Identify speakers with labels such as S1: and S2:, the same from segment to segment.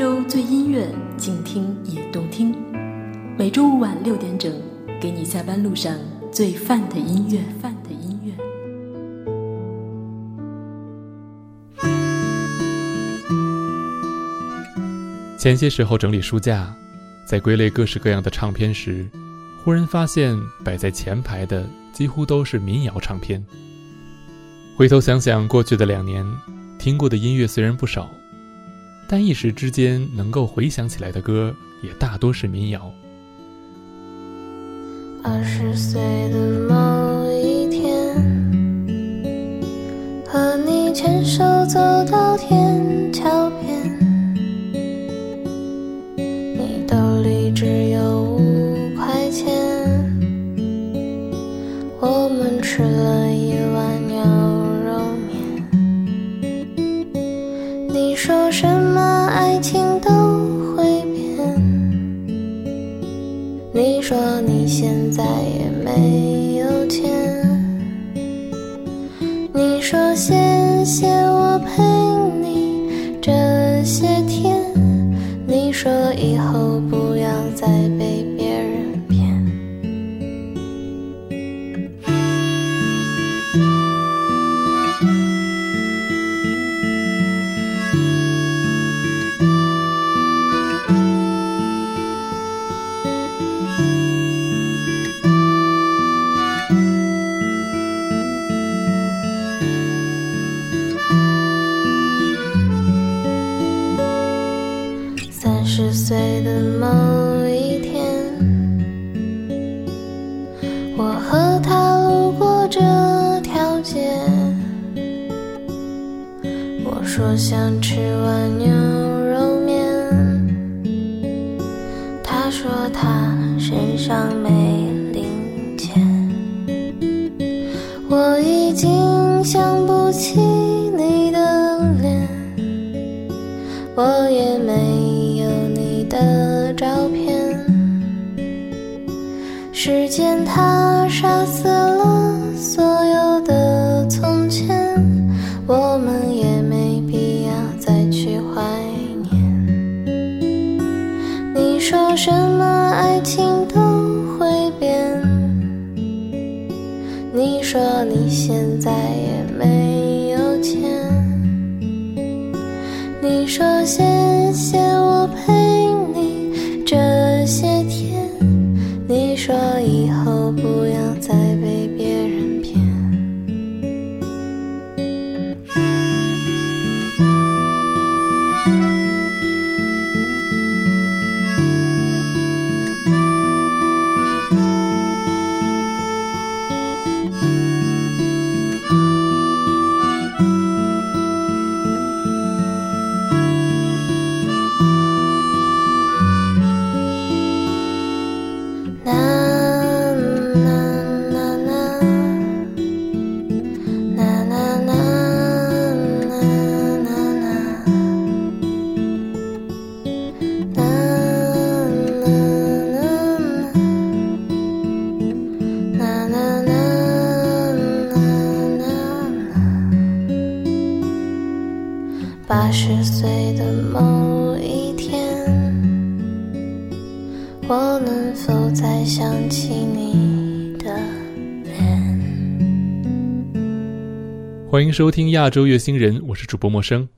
S1: 洲最音乐，静听也动听。每周五晚六点整，给你下班路上最范的音乐。范的音乐。
S2: 前些时候整理书架，在归类各式各样的唱片时，忽然发现摆在前排的几乎都是民谣唱片。回头想想过去的两年，听过的音乐虽然不少。但一时之间能够回想起来的歌，也大多是民谣。
S3: 二十岁的某一天，和你牵手走到天桥我和他路过这条街。我说想吃碗牛肉面，他说他身上没零钱。我已经想不起你的脸，我也没有你。的照片，时间它八十岁的某一天，我能否再想起你的脸？
S2: 欢迎收听亚洲乐星人，我是主播陌生。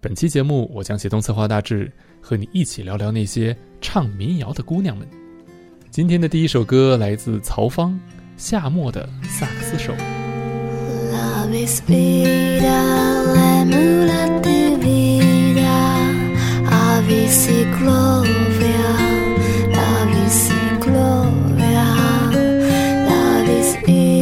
S2: 本期节目，我将协同策划大致，和你一起聊聊那些唱民谣的姑娘们。今天的第一首歌来自曹芳，《夏末的萨克斯手》。Love is gloria, Love is gloria, Love is.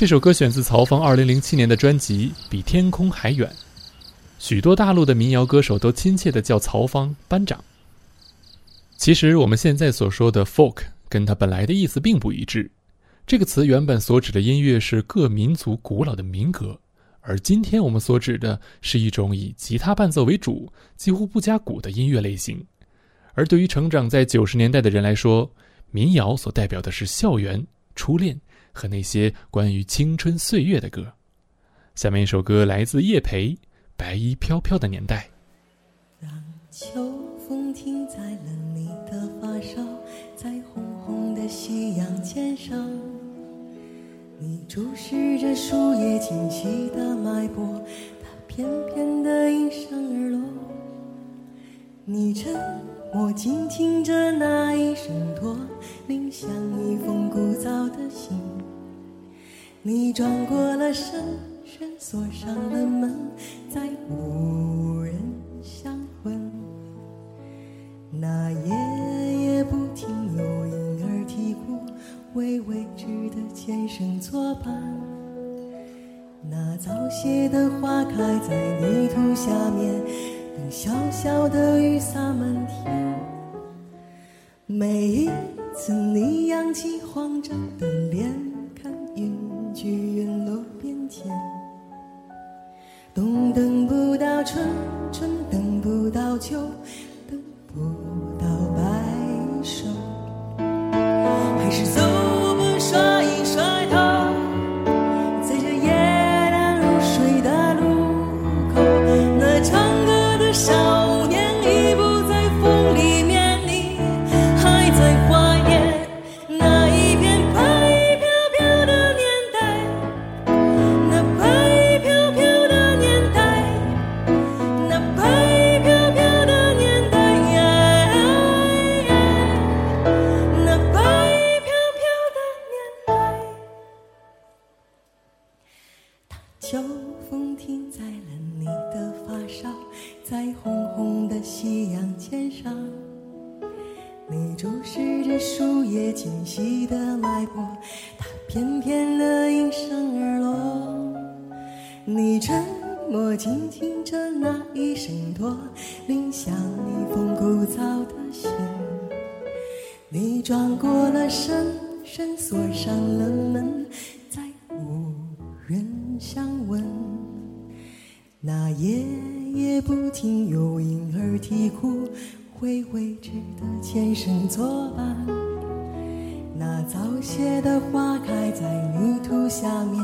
S2: 这首歌选自曹芳2007年的专辑《比天空还远》，许多大陆的民谣歌手都亲切地叫曹芳班长。其实我们现在所说的 folk 跟它本来的意思并不一致。这个词原本所指的音乐是各民族古老的民歌，而今天我们所指的是一种以吉他伴奏为主、几乎不加鼓的音乐类型。而对于成长在九十年代的人来说，民谣所代表的是校园、初恋。和那些关于青春岁月的歌，下面一首歌来自叶培，《白衣飘飘的年代》。
S4: 让秋风停在了你的发梢，在红红的夕阳肩上，你注视着树叶清晰的脉搏，它翩翩的应声而落。你沉默静听着那一声驼铃，像一你转过了身，身锁上了门，再无人相问。那夜夜不停有婴儿啼哭，为未知的前生作伴。那早谢的花开在泥土下面，等小小的雨洒满天。每一次你扬起慌张的夜不停有婴儿啼哭，为未知的前生作伴。那早谢的花开在泥土下面，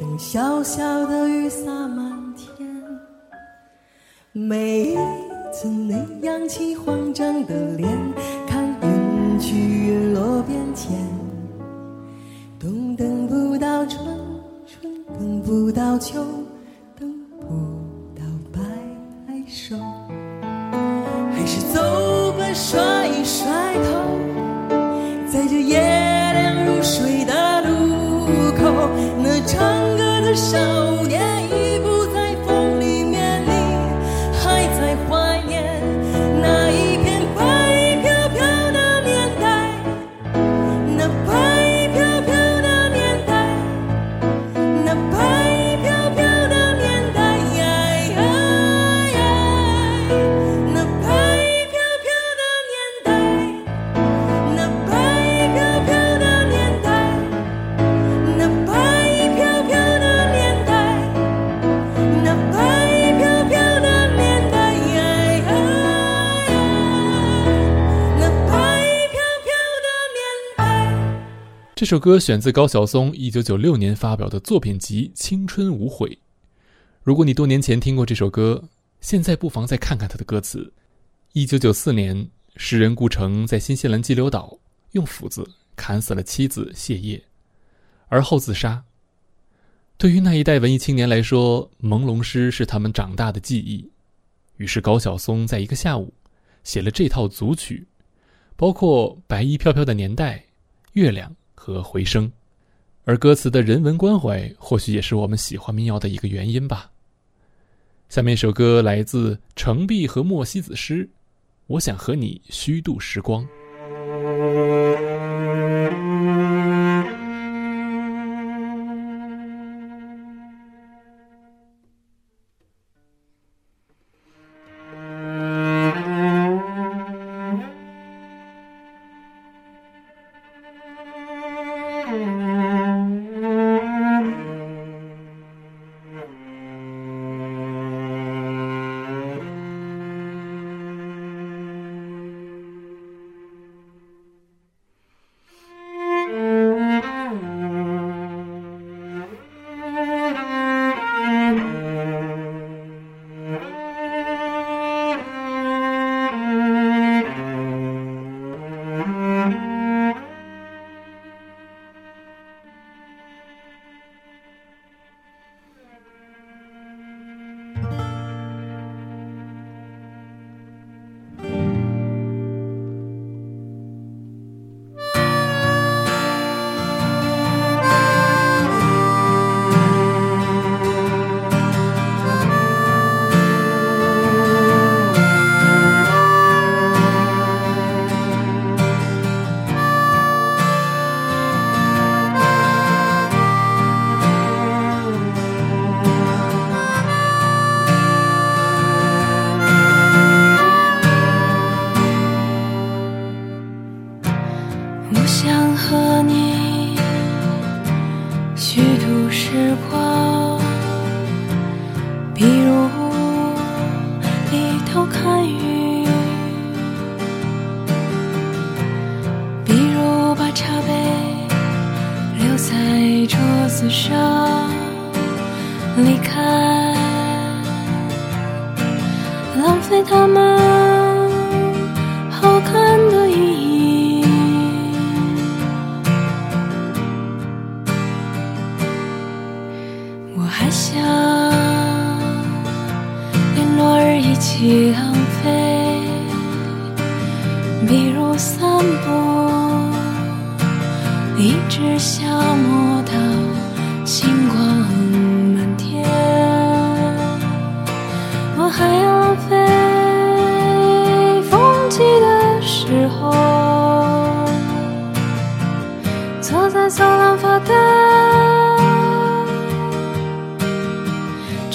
S4: 等小小的雨洒满天。每一次你扬起慌张的脸，看云去云落变迁。冬等不到春，春等不到秋。
S2: 甩一甩头，在这
S4: 夜凉如水的路口，那唱歌的少年。
S2: 这首歌选自高晓松一九九六年发表的作品集《青春无悔》。如果你多年前听过这首歌，现在不妨再看看他的歌词。一九九四年，诗人顾城在新西兰激流岛用斧子砍死了妻子谢烨，而后自杀。对于那一代文艺青年来说，朦胧诗是他们长大的记忆。于是高晓松在一个下午，
S5: 写了这套组曲，包括白衣飘飘的年代、月亮和回声，而歌词的人文关怀，或许也是我们喜欢民谣的一个原因吧。下面一首歌来自程璧和莫西子诗，我想和你虚度时光。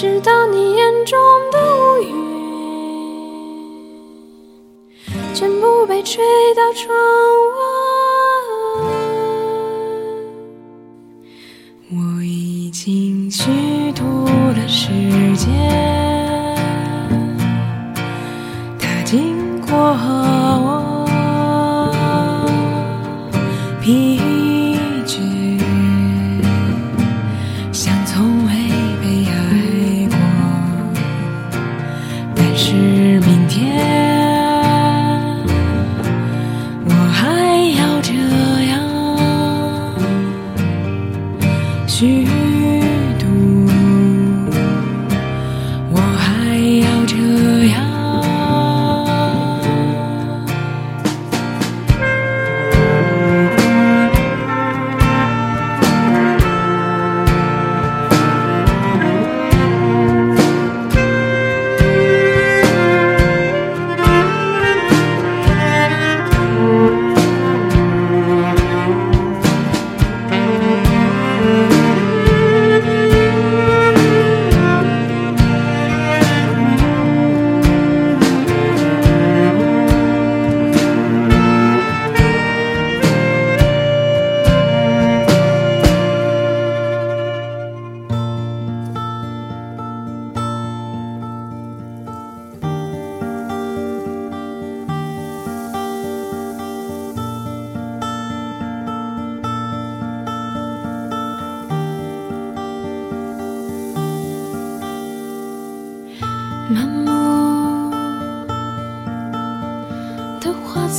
S5: 直到你眼中的乌云全部被吹到窗外。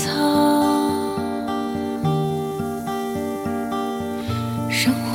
S5: 草。生活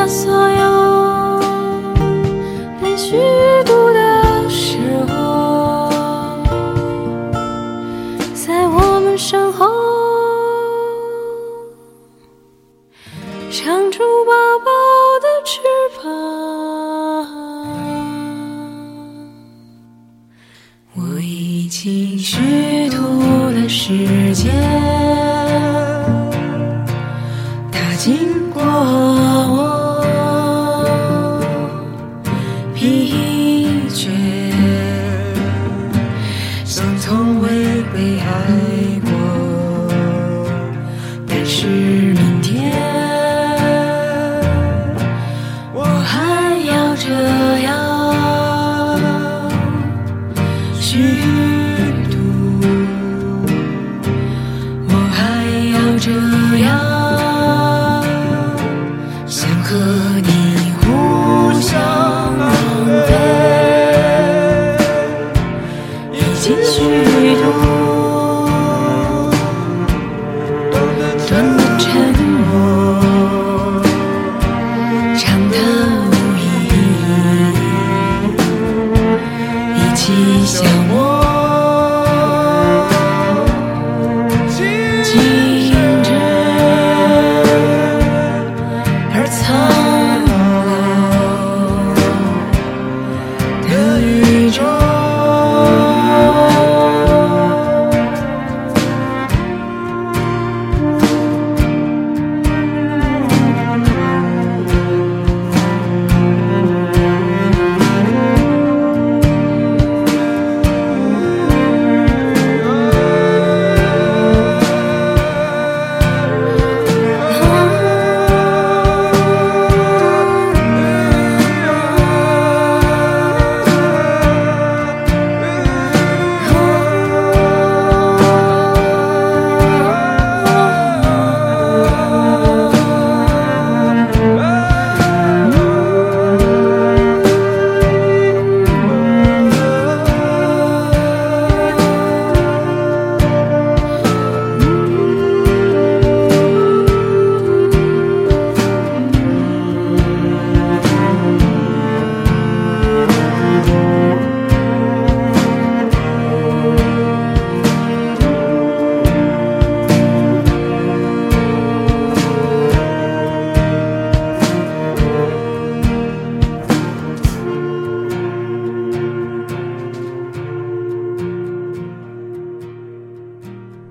S5: 直到所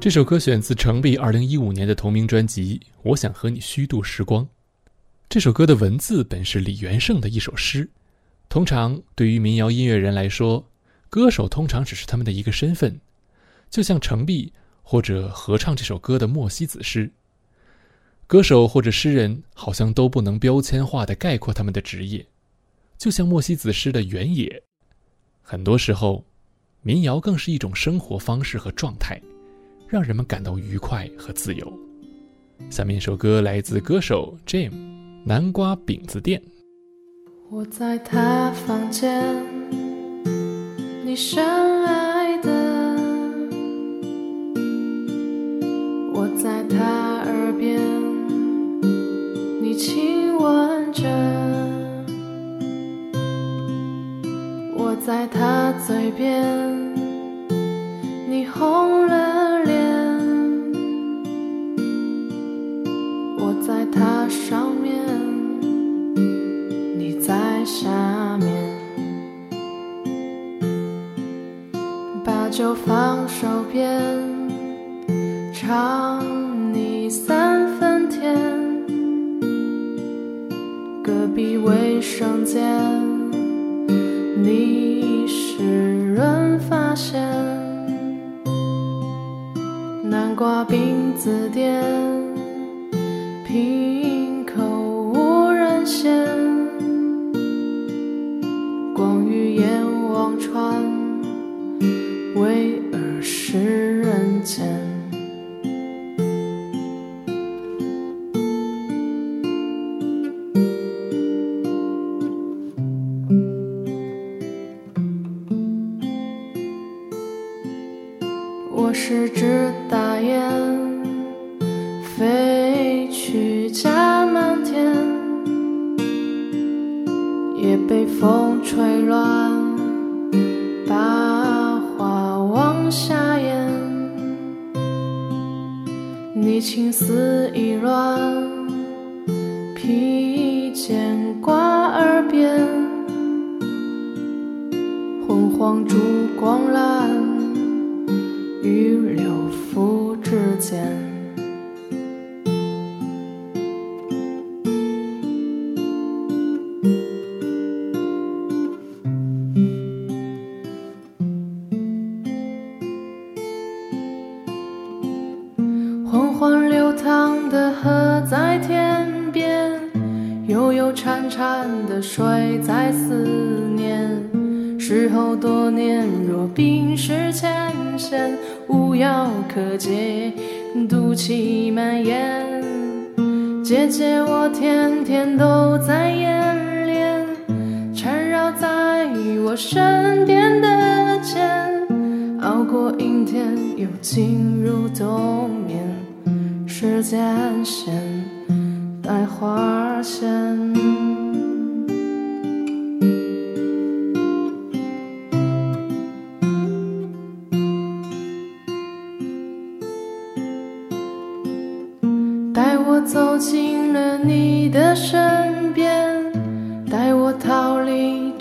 S5: 这
S2: 首歌选自程璧二零一五年的同名专辑《我想和你虚度时光》。这首歌的文字本是李元盛的一首诗。通常对于民谣音乐人来说，歌手通常只是他们的一个身份，就像程璧或者合唱这首歌的莫西子诗。歌手或者诗人好像都不能标签化的概括他们的职业，就像莫西子诗的原野。很多时候，民谣更是一种生活方式和状态。让人们感到愉快和自由。下面一首歌来自歌手 Jim，《南瓜饼子店》。
S5: 我在他房间，你深爱的；我在他耳边，你亲吻着；我在他嘴边，
S6: 悠潺潺的水在思念。时候多年，若冰释前嫌，无药可解，毒气蔓延。姐姐，我天天都在演练，缠绕在我身边的茧，熬过阴天，又进入冬眠。时间线，带花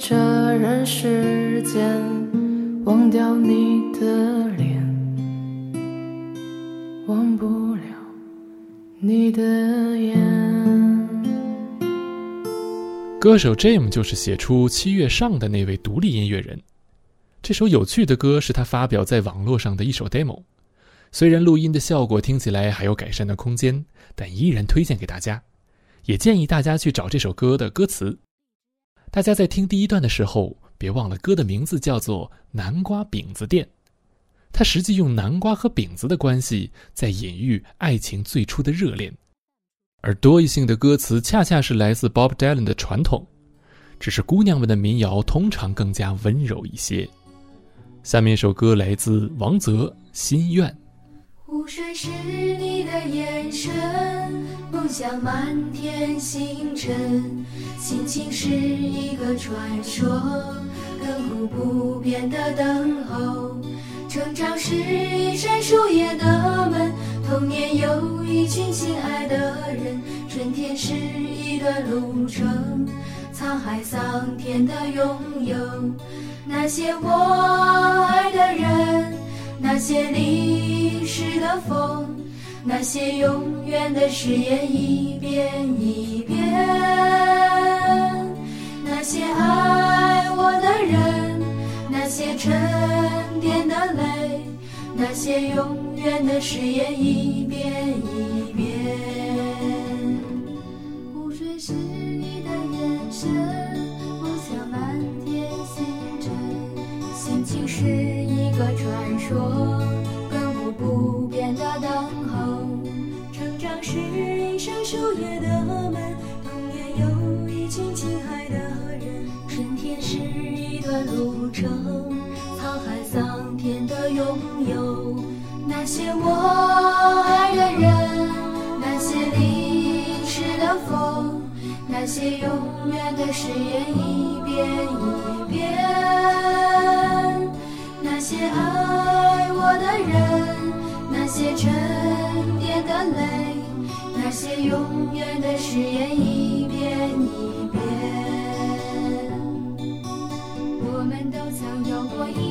S6: 这人世间，忘掉你的脸，忘不了你的眼。
S2: 歌手 Jam 就是写出《七月上》的那位独立音乐人。这首有趣的歌是他发表在网络上的一首 demo。虽然录音的效果听起来还有改善的空间，但依然推荐给大家，也建议大家去找这首歌的歌词。大家在听第一段的时候，别忘了歌的名字叫做《南瓜饼子店》，它实际用南瓜和饼子的关系在隐喻爱情最初的热恋，而多义性的歌词恰恰是来自 Bob Dylan 的传统，只是姑娘们的民谣通常更加温柔一些。下面一首歌来自王泽《心愿》。
S7: 湖水是你的眼神，梦想满天星辰，心情是一个传说，亘古不变的等候。成长是一扇树叶的门，童年有一群亲爱的人，春天是一段路程，沧海桑田的拥有，那些我爱的人。那些历史的风，那些永远的誓言一遍一遍，那些爱我的人，那些沉淀的泪，那些永远的誓言一遍一遍。湖水是你的眼神，梦想满天星辰，心情是说，亘古不变的等候。成长是一扇树叶的门，童年有一群亲爱的人，春天是一段路程，沧海桑田的拥有。那些我爱的人，那些淋湿的风，那些永远的誓言一遍一遍。那些爱我的人，那些沉淀的泪，那些永远的誓言一遍一遍。我们都曾有过一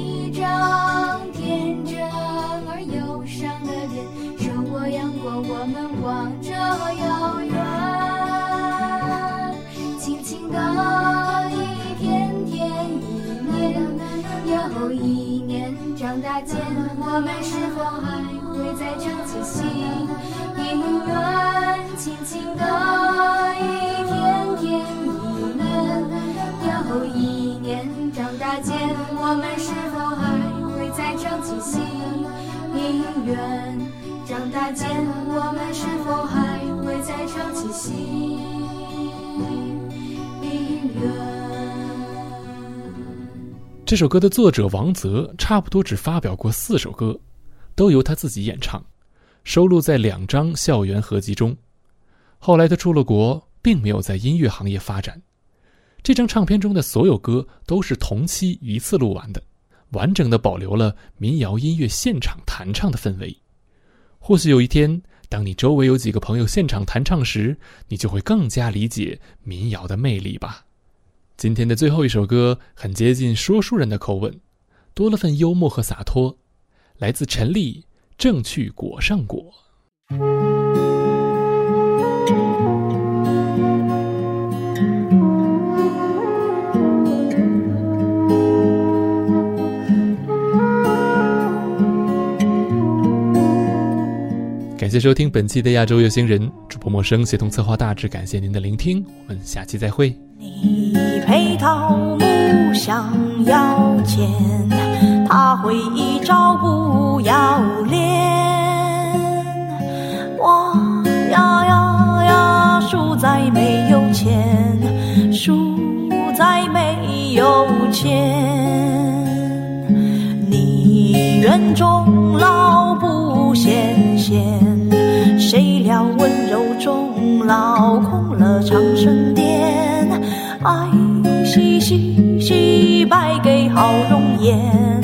S7: 长大间，我们是否还会再唱起戏？姻缘轻轻的一天天一年又一年。长大间，我们是否还会再唱起戏？姻缘。长大间，我们是否还会再唱起戏？
S2: 这首歌的作者王泽差不多只发表过四首歌，都由他自己演唱，收录在两张校园合集中。后来他出了国，并没有在音乐行业发展。这张唱片中的所有歌都是同期一次录完的，完整的保留了民谣音乐现场弹唱的氛围。或许有一天，当你周围有几个朋友现场弹唱时，你就会更加理解民谣的魅力吧。今天的最后一首歌很接近说书人的口吻，多了份幽默和洒脱，来自陈粒，《正去果上果》。感谢收听本期的亚洲有心人，主播陌生协同策划大致感谢您的聆听，我们下期再会。
S8: 你配桃木想要钱，他会一招不要脸。我呀呀呀，输在没有钱，输在没有钱。你愿终老不显现，谁料温柔终老空了长生殿。爱惜惜惜，败给好容颜，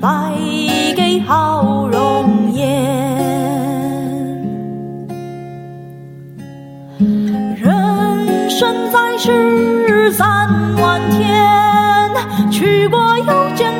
S8: 败给好容颜。人生在世三万天，去过又见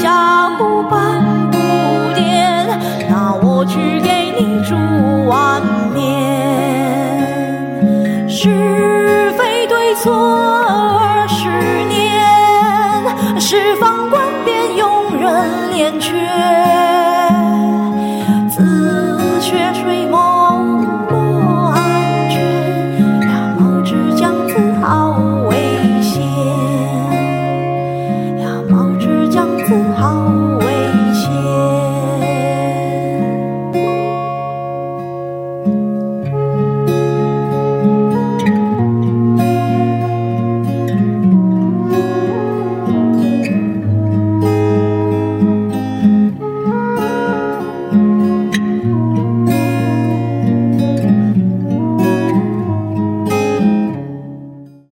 S8: 下湖半不癫。那我去给你煮碗面，是非对错。